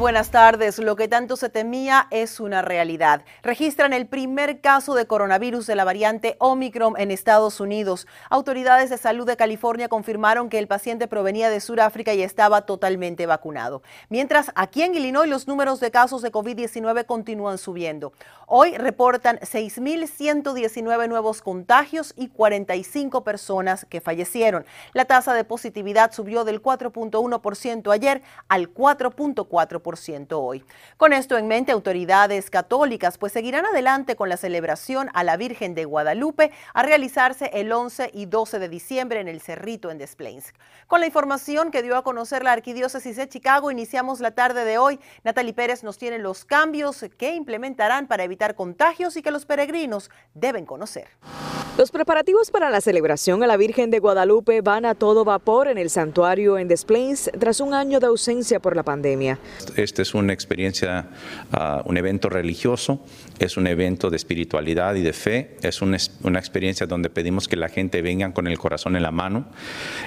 Buenas tardes. Lo que tanto se temía es una realidad. Registran el primer caso de coronavirus de la variante Omicron en Estados Unidos. Autoridades de salud de California confirmaron que el paciente provenía de Sudáfrica y estaba totalmente vacunado. Mientras aquí en Illinois los números de casos de COVID-19 continúan subiendo. Hoy reportan 6.119 nuevos contagios y 45 personas que fallecieron. La tasa de positividad subió del 4.1% ayer al 4.4% hoy. Con esto en mente, autoridades católicas pues seguirán adelante con la celebración a la Virgen de Guadalupe a realizarse el 11 y 12 de diciembre en el Cerrito en Des. Con la información que dio a conocer la Arquidiócesis de Chicago, iniciamos la tarde de hoy. Natalie Pérez nos tiene los cambios que implementarán para evitar contagios y que los peregrinos deben conocer. Los preparativos para la celebración a la Virgen de Guadalupe van a todo vapor en el santuario en Des Plaines tras un año de ausencia por la pandemia. Este es una experiencia, ah, un evento religioso, es un evento de espiritualidad y de fe, es una, una experiencia donde pedimos que la gente venga con el corazón en la mano.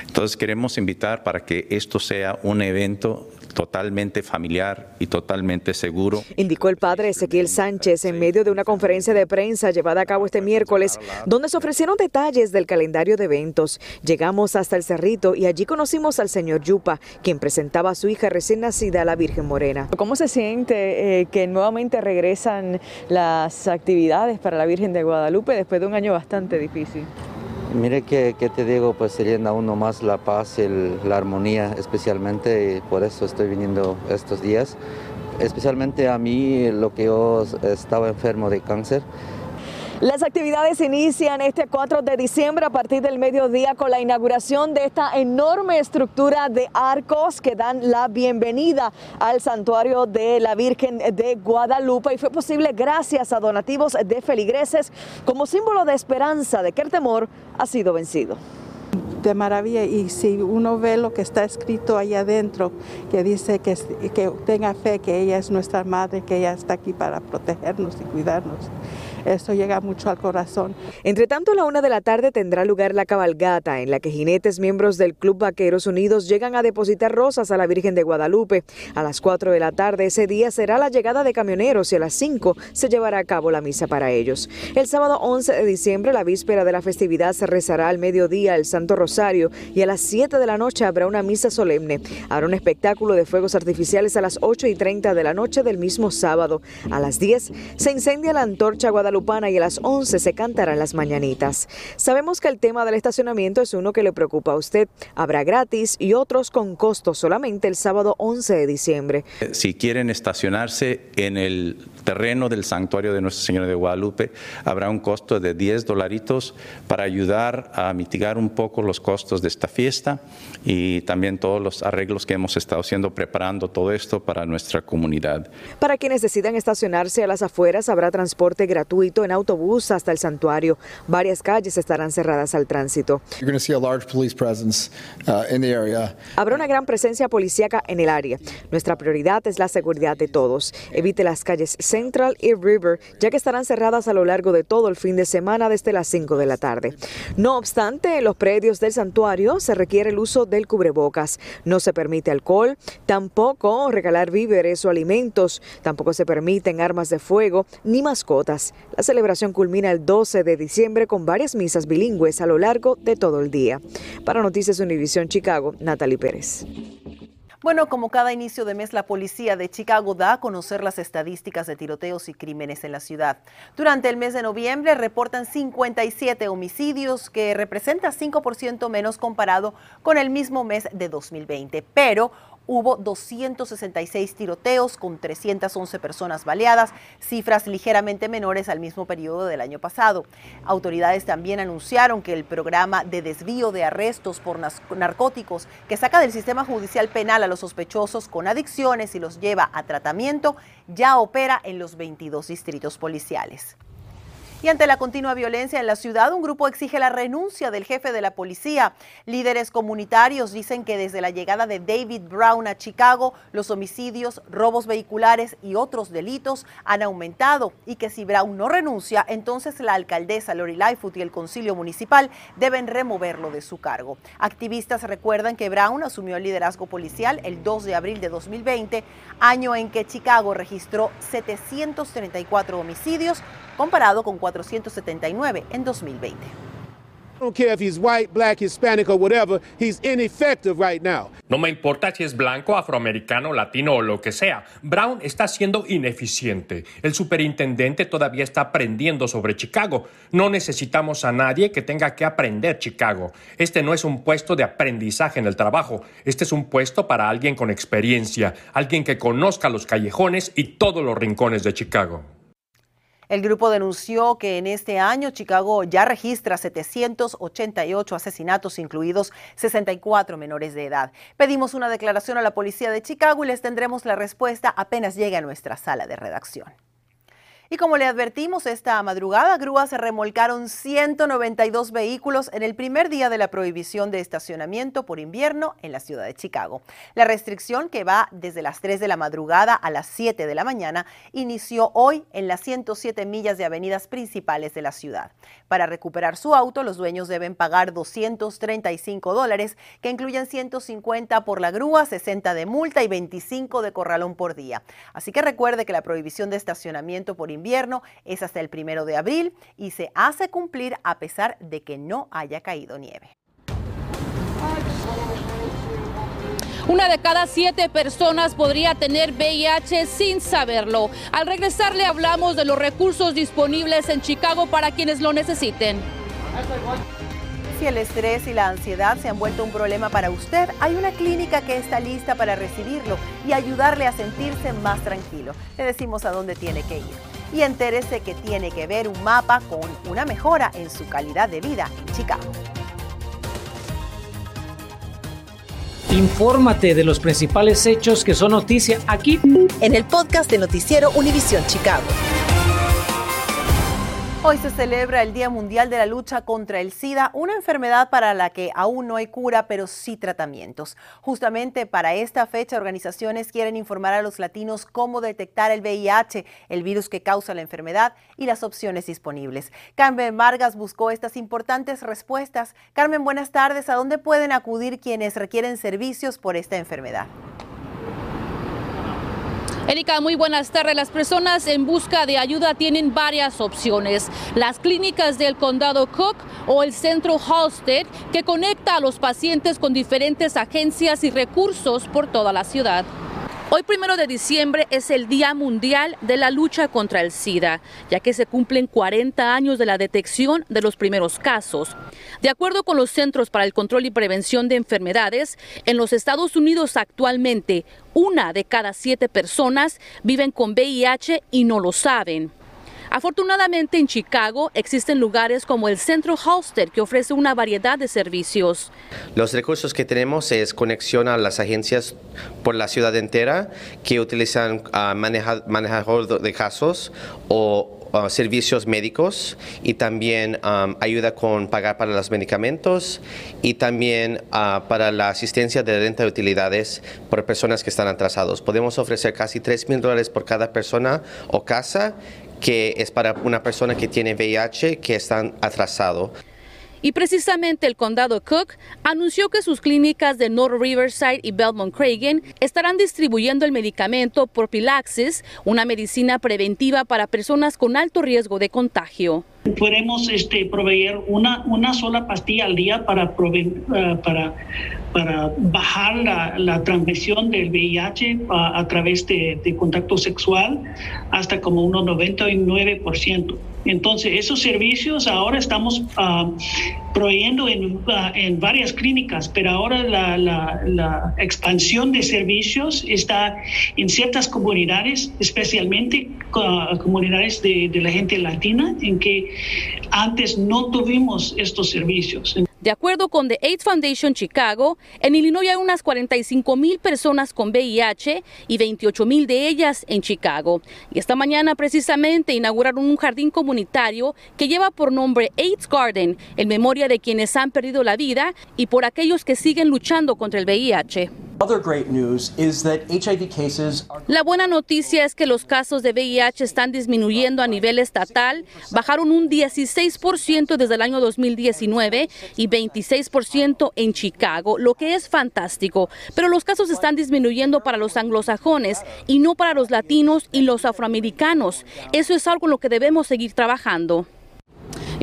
Entonces queremos invitar para que esto sea un evento totalmente familiar y totalmente seguro. Indicó el padre Ezequiel Sánchez en medio de una conferencia de prensa llevada a cabo este miércoles, donde se ofrecieron detalles del calendario de eventos. Llegamos hasta el Cerrito y allí conocimos al señor Yupa, quien presentaba a su hija recién nacida, la Virgen Morena. ¿Cómo se siente eh, que nuevamente regresan las actividades para la Virgen de Guadalupe después de un año bastante difícil? Mire que, te digo, pues se llena uno más la paz y la armonía, especialmente, y por eso estoy viniendo estos días. Especialmente a mí, lo que yo estaba enfermo de cáncer, las actividades inician este 4 de diciembre a partir del mediodía con la inauguración de esta enorme estructura de arcos que dan la bienvenida al santuario de la Virgen de Guadalupe. Y fue posible gracias a donativos de feligreses como símbolo de esperanza de que el temor ha sido vencido. De maravilla. Y si uno ve lo que está escrito ahí adentro, que dice que, que tenga fe, que ella es nuestra madre, que ella está aquí para protegernos y cuidarnos esto llega mucho al corazón. Entre tanto, a la una de la tarde tendrá lugar la cabalgata en la que jinetes miembros del Club Vaqueros Unidos llegan a depositar rosas a la Virgen de Guadalupe. A las 4 de la tarde ese día será la llegada de camioneros y a las 5 se llevará a cabo la misa para ellos. El sábado 11 de diciembre, la víspera de la festividad, se rezará al mediodía el Santo Rosario y a las 7 de la noche habrá una misa solemne. Habrá un espectáculo de fuegos artificiales a las 8 y 30 de la noche del mismo sábado. A las 10 se incendia la antorcha Guadalupe Lupana y a las 11 se cantarán las mañanitas. Sabemos que el tema del estacionamiento es uno que le preocupa a usted. Habrá gratis y otros con costo solamente el sábado 11 de diciembre. Si quieren estacionarse en el terreno del santuario de Nuestra Señora de Guadalupe, habrá un costo de 10 dolaritos para ayudar a mitigar un poco los costos de esta fiesta y también todos los arreglos que hemos estado haciendo preparando todo esto para nuestra comunidad. Para quienes decidan estacionarse a las afueras, habrá transporte gratuito en autobús hasta el santuario. Varias calles estarán cerradas al tránsito. Uh, Habrá una gran presencia policíaca en el área. Nuestra prioridad es la seguridad de todos. Evite las calles Central y River, ya que estarán cerradas a lo largo de todo el fin de semana desde las 5 de la tarde. No obstante, en los predios del santuario se requiere el uso del cubrebocas. No se permite alcohol, tampoco regalar víveres o alimentos, tampoco se permiten armas de fuego ni mascotas. La celebración culmina el 12 de diciembre con varias misas bilingües a lo largo de todo el día. Para Noticias Univisión Chicago, Natalie Pérez. Bueno, como cada inicio de mes, la policía de Chicago da a conocer las estadísticas de tiroteos y crímenes en la ciudad. Durante el mes de noviembre reportan 57 homicidios, que representa 5% menos comparado con el mismo mes de 2020. Pero hubo 266 tiroteos con 311 personas baleadas, cifras ligeramente menores al mismo periodo del año pasado. Autoridades también anunciaron que el programa de desvío de arrestos por narcóticos que saca del sistema judicial penal a los sospechosos con adicciones y los lleva a tratamiento ya opera en los 22 distritos policiales. Y ante la continua violencia en la ciudad, un grupo exige la renuncia del jefe de la policía. Líderes comunitarios dicen que desde la llegada de David Brown a Chicago, los homicidios, robos vehiculares y otros delitos han aumentado y que si Brown no renuncia, entonces la alcaldesa Lori Lightfoot y el concilio municipal deben removerlo de su cargo. Activistas recuerdan que Brown asumió el liderazgo policial el 2 de abril de 2020, año en que Chicago registró 734 homicidios comparado con 479 en 2020. No me importa si es blanco, afroamericano, latino o lo que sea. Brown está siendo ineficiente. El superintendente todavía está aprendiendo sobre Chicago. No necesitamos a nadie que tenga que aprender Chicago. Este no es un puesto de aprendizaje en el trabajo. Este es un puesto para alguien con experiencia, alguien que conozca los callejones y todos los rincones de Chicago. El grupo denunció que en este año Chicago ya registra 788 asesinatos, incluidos 64 menores de edad. Pedimos una declaración a la policía de Chicago y les tendremos la respuesta apenas llegue a nuestra sala de redacción. Y como le advertimos esta madrugada, grúas se remolcaron 192 vehículos en el primer día de la prohibición de estacionamiento por invierno en la ciudad de Chicago. La restricción, que va desde las 3 de la madrugada a las 7 de la mañana, inició hoy en las 107 millas de avenidas principales de la ciudad. Para recuperar su auto, los dueños deben pagar 235 dólares, que incluyen 150 por la grúa, 60 de multa y 25 de corralón por día. Así que recuerde que la prohibición de estacionamiento por invierno invierno es hasta el primero de abril y se hace cumplir a pesar de que no haya caído nieve. Una de cada siete personas podría tener VIH sin saberlo. Al regresar le hablamos de los recursos disponibles en Chicago para quienes lo necesiten. Si el estrés y la ansiedad se han vuelto un problema para usted, hay una clínica que está lista para recibirlo y ayudarle a sentirse más tranquilo. Le decimos a dónde tiene que ir y entérese que tiene que ver un mapa con una mejora en su calidad de vida en Chicago. Infórmate de los principales hechos que son noticia aquí en el podcast de Noticiero Univisión Chicago. Hoy se celebra el Día Mundial de la Lucha contra el SIDA, una enfermedad para la que aún no hay cura, pero sí tratamientos. Justamente para esta fecha, organizaciones quieren informar a los latinos cómo detectar el VIH, el virus que causa la enfermedad y las opciones disponibles. Carmen Vargas buscó estas importantes respuestas. Carmen, buenas tardes. ¿A dónde pueden acudir quienes requieren servicios por esta enfermedad? Erika, muy buenas tardes. Las personas en busca de ayuda tienen varias opciones. Las clínicas del condado Cook o el centro Halstead, que conecta a los pacientes con diferentes agencias y recursos por toda la ciudad. Hoy, primero de diciembre, es el Día Mundial de la Lucha contra el SIDA, ya que se cumplen 40 años de la detección de los primeros casos. De acuerdo con los Centros para el Control y Prevención de Enfermedades, en los Estados Unidos actualmente, una de cada siete personas viven con VIH y no lo saben. Afortunadamente en Chicago existen lugares como el Centro Halstead que ofrece una variedad de servicios. Los recursos que tenemos es conexión a las agencias por la ciudad entera que utilizan uh, manejador de casos o servicios médicos y también ayuda con pagar para los medicamentos y también ah, para la asistencia de renta de utilidades por personas que están atrasados. Podemos ofrecer casi 3 mil dólares por cada persona o casa que es para una persona que tiene VIH que están atrasado. Y precisamente el condado Cook anunció que sus clínicas de North Riverside y Belmont Cragen estarán distribuyendo el medicamento Propilaxis, una medicina preventiva para personas con alto riesgo de contagio. Podemos este, proveer una, una sola pastilla al día para, eh, para, para bajar la, la, transmisión del VIH a, a través de, de, contacto sexual hasta como un 99%. Entonces, esos servicios ahora estamos uh, proveyendo en, uh, en, varias clínicas, pero ahora la, la, la, expansión de servicios está en ciertas comunidades, especialmente uh, comunidades de, de la gente latina, en que antes no tuvimos estos servicios. De acuerdo con The AIDS Foundation Chicago, en Illinois hay unas 45 mil personas con VIH y 28 mil de ellas en Chicago. Y esta mañana precisamente inauguraron un jardín comunitario que lleva por nombre AIDS Garden en memoria de quienes han perdido la vida y por aquellos que siguen luchando contra el VIH. La buena noticia es que los casos de VIH están disminuyendo a nivel estatal, bajaron un 16% desde el año 2019 y 26% en Chicago, lo que es fantástico. Pero los casos están disminuyendo para los anglosajones y no para los latinos y los afroamericanos. Eso es algo en lo que debemos seguir trabajando.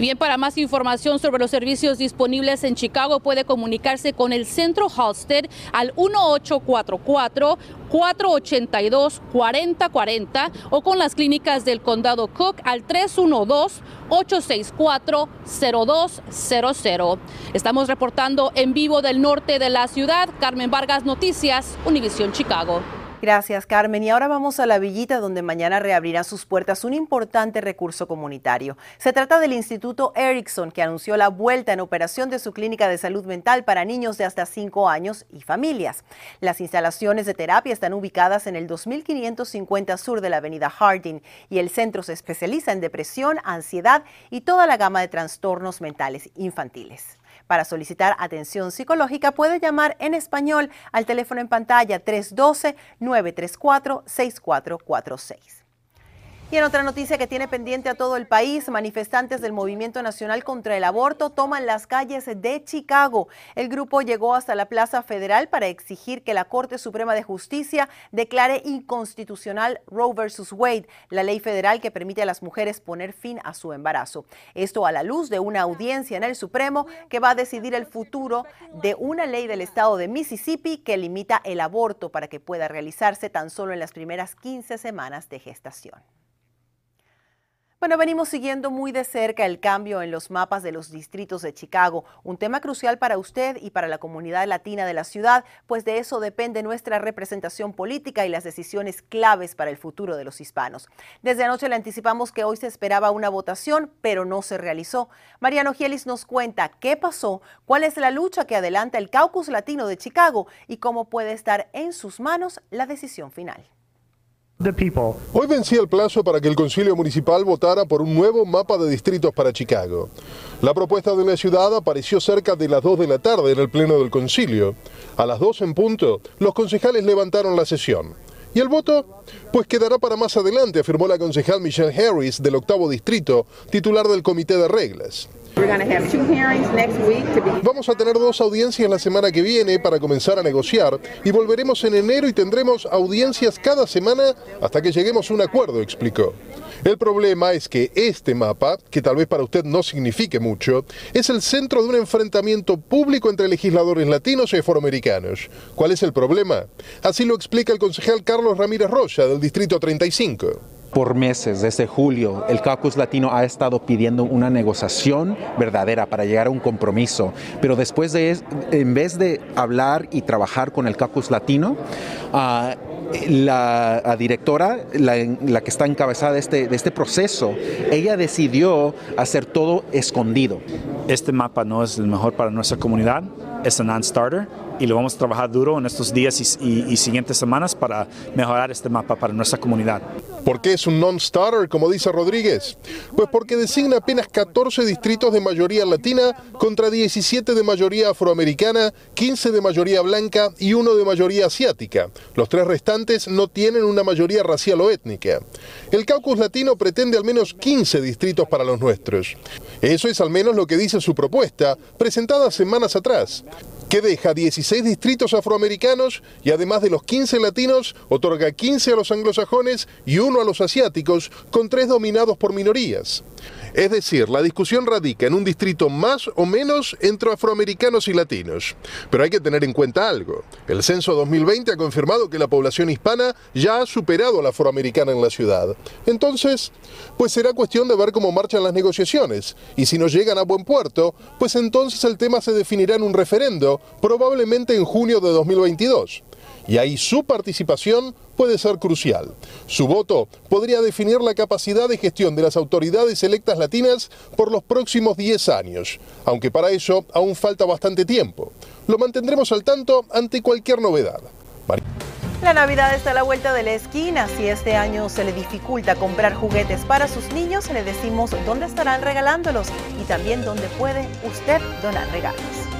Y bien, para más información sobre los servicios disponibles en Chicago puede comunicarse con el Centro Halstead al 1844-482-4040 o con las clínicas del Condado Cook al 312-864-0200. Estamos reportando en vivo del norte de la ciudad. Carmen Vargas, Noticias, Univisión Chicago. Gracias, Carmen. Y ahora vamos a la villita donde mañana reabrirá sus puertas un importante recurso comunitario. Se trata del Instituto Erickson, que anunció la vuelta en operación de su clínica de salud mental para niños de hasta 5 años y familias. Las instalaciones de terapia están ubicadas en el 2550 sur de la avenida Harding y el centro se especializa en depresión, ansiedad y toda la gama de trastornos mentales infantiles. Para solicitar atención psicológica puede llamar en español al teléfono en pantalla 312-934-6446. Y en otra noticia que tiene pendiente a todo el país, manifestantes del Movimiento Nacional contra el Aborto toman las calles de Chicago. El grupo llegó hasta la Plaza Federal para exigir que la Corte Suprema de Justicia declare inconstitucional Roe versus Wade, la ley federal que permite a las mujeres poner fin a su embarazo. Esto a la luz de una audiencia en el Supremo que va a decidir el futuro de una ley del estado de Mississippi que limita el aborto para que pueda realizarse tan solo en las primeras 15 semanas de gestación. Bueno, venimos siguiendo muy de cerca el cambio en los mapas de los distritos de Chicago, un tema crucial para usted y para la comunidad latina de la ciudad, pues de eso depende nuestra representación política y las decisiones claves para el futuro de los hispanos. Desde anoche le anticipamos que hoy se esperaba una votación, pero no se realizó. Mariano Gielis nos cuenta qué pasó, cuál es la lucha que adelanta el caucus latino de Chicago y cómo puede estar en sus manos la decisión final. Hoy vencía el plazo para que el Concilio Municipal votara por un nuevo mapa de distritos para Chicago. La propuesta de la ciudad apareció cerca de las 2 de la tarde en el Pleno del Concilio. A las 2 en punto, los concejales levantaron la sesión. ¿Y el voto? Pues quedará para más adelante, afirmó la concejal Michelle Harris del octavo distrito, titular del Comité de Reglas. Vamos a tener dos audiencias la semana que viene para comenzar a negociar y volveremos en enero y tendremos audiencias cada semana hasta que lleguemos a un acuerdo, explicó. El problema es que este mapa, que tal vez para usted no signifique mucho, es el centro de un enfrentamiento público entre legisladores latinos y afroamericanos. ¿Cuál es el problema? Así lo explica el concejal Carlos Ramírez Rocha del Distrito 35. Por meses, desde julio, el caucus latino ha estado pidiendo una negociación verdadera para llegar a un compromiso. Pero después de, en vez de hablar y trabajar con el caucus latino, uh, la, directora, la, la, que está encabezada de este, de este proceso, ella decidió hacer todo escondido. Este mapa no es el mejor para nuestra comunidad, es un non-starter y lo vamos a trabajar duro en estos días y, siguientes semanas para mejorar este mapa para nuestra comunidad. ¿Por qué es un non-starter, como dice Rodríguez? Pues porque designa apenas 14 distritos de mayoría latina contra 17 de mayoría afroamericana, 15 de mayoría blanca y uno de mayoría asiática. Los tres restantes no tienen una mayoría racial o étnica. El caucus latino pretende al menos 15 distritos para los nuestros. Eso es al menos lo que dice su propuesta, presentada semanas atrás que deja 16 distritos afroamericanos y además de los 15 latinos, otorga 15 a los anglosajones y uno a los asiáticos, con tres dominados por minorías. Es decir, la discusión radica en un distrito más o menos entre afroamericanos y latinos. Pero hay que tener en cuenta algo. El censo 2020 ha confirmado que la población hispana ya ha superado a la afroamericana en la ciudad. Entonces, pues será cuestión de ver cómo marchan las negociaciones. Y si no llegan a buen puerto, pues entonces el tema se definirá en un referendo, probablemente en junio de 2022. Y ahí su participación puede ser crucial. Su voto podría definir la capacidad de gestión de las autoridades electas latinas por los próximos 10 años, aunque para eso aún falta bastante tiempo. Lo mantendremos al tanto ante cualquier novedad. La Navidad está a la vuelta de la esquina. Si este año se le dificulta comprar juguetes para sus niños, le decimos dónde estarán regalándolos y también dónde puede usted donar regalos.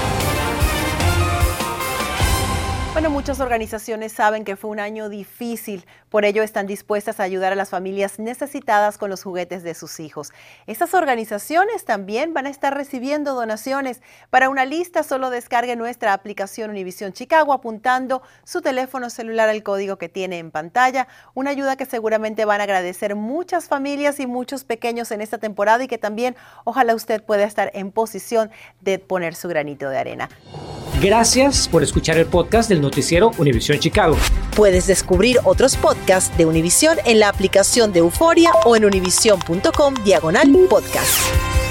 Muchas organizaciones saben que fue un año difícil, por ello están dispuestas a ayudar a las familias necesitadas con los juguetes de sus hijos. Estas organizaciones también van a estar recibiendo donaciones. Para una lista solo descargue nuestra aplicación Univision Chicago apuntando su teléfono celular al código que tiene en pantalla, una ayuda que seguramente van a agradecer muchas familias y muchos pequeños en esta temporada y que también ojalá usted pueda estar en posición de poner su granito de arena. Gracias por escuchar el podcast del noticiero Univisión Chicago. Puedes descubrir otros podcasts de Univisión en la aplicación de Euforia o en univision.com diagonal podcast.